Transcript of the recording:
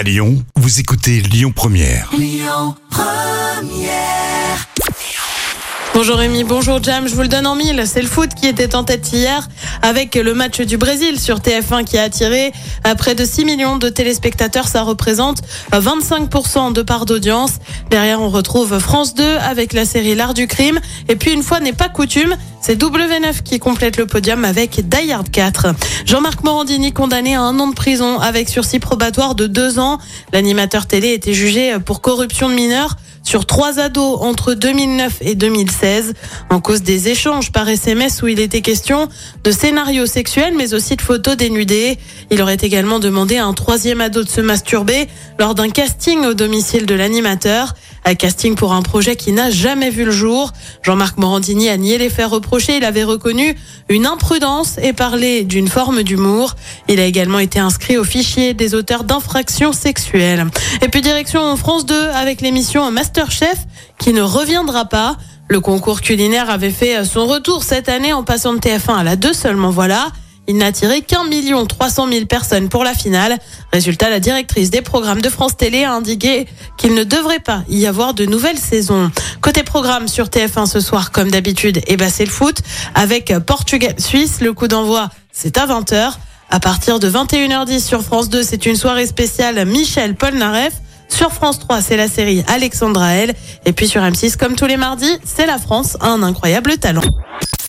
À Lyon, vous écoutez Lyon Première. Bonjour Rémi, bonjour Jam, je vous le donne en mille. C'est le foot qui était en tête hier avec le match du Brésil sur TF1 qui a attiré près de 6 millions de téléspectateurs. Ça représente 25% de part d'audience. Derrière, on retrouve France 2 avec la série L'Art du crime. Et puis, une fois n'est pas coutume, c'est W9 qui complète le podium avec Die Hard 4. Jean-Marc Morandini condamné à un an de prison avec sursis probatoire de deux ans. L'animateur télé était jugé pour corruption de mineurs sur trois ados entre 2009 et 2016 en cause des échanges par SMS où il était question de scénarios sexuels mais aussi de photos dénudées. Il aurait également demandé à un troisième ado de se masturber lors d'un casting au domicile de l'animateur. Un casting pour un projet qui n'a jamais vu le jour. Jean-Marc Morandini a nié les faits reprochés. Il avait reconnu une imprudence et parlé d'une forme d'humour. Il a également été inscrit au fichier des auteurs d'infractions sexuelles. Et puis direction France 2 avec l'émission Masterchef qui ne reviendra pas. Le concours culinaire avait fait son retour cette année en passant de TF1 à la 2 seulement voilà. Il n'a attiré qu'un million trois cent mille personnes pour la finale. Résultat, la directrice des programmes de France Télé a indiqué qu'il ne devrait pas y avoir de nouvelles saisons. Côté programme sur TF1 ce soir, comme d'habitude, eh ben c'est le foot avec Portugal-Suisse. Le coup d'envoi, c'est à 20h. À partir de 21h10 sur France 2, c'est une soirée spéciale Michel Polnareff. Sur France 3, c'est la série Alexandra L. Et puis sur M6, comme tous les mardis, c'est la France, un incroyable talent.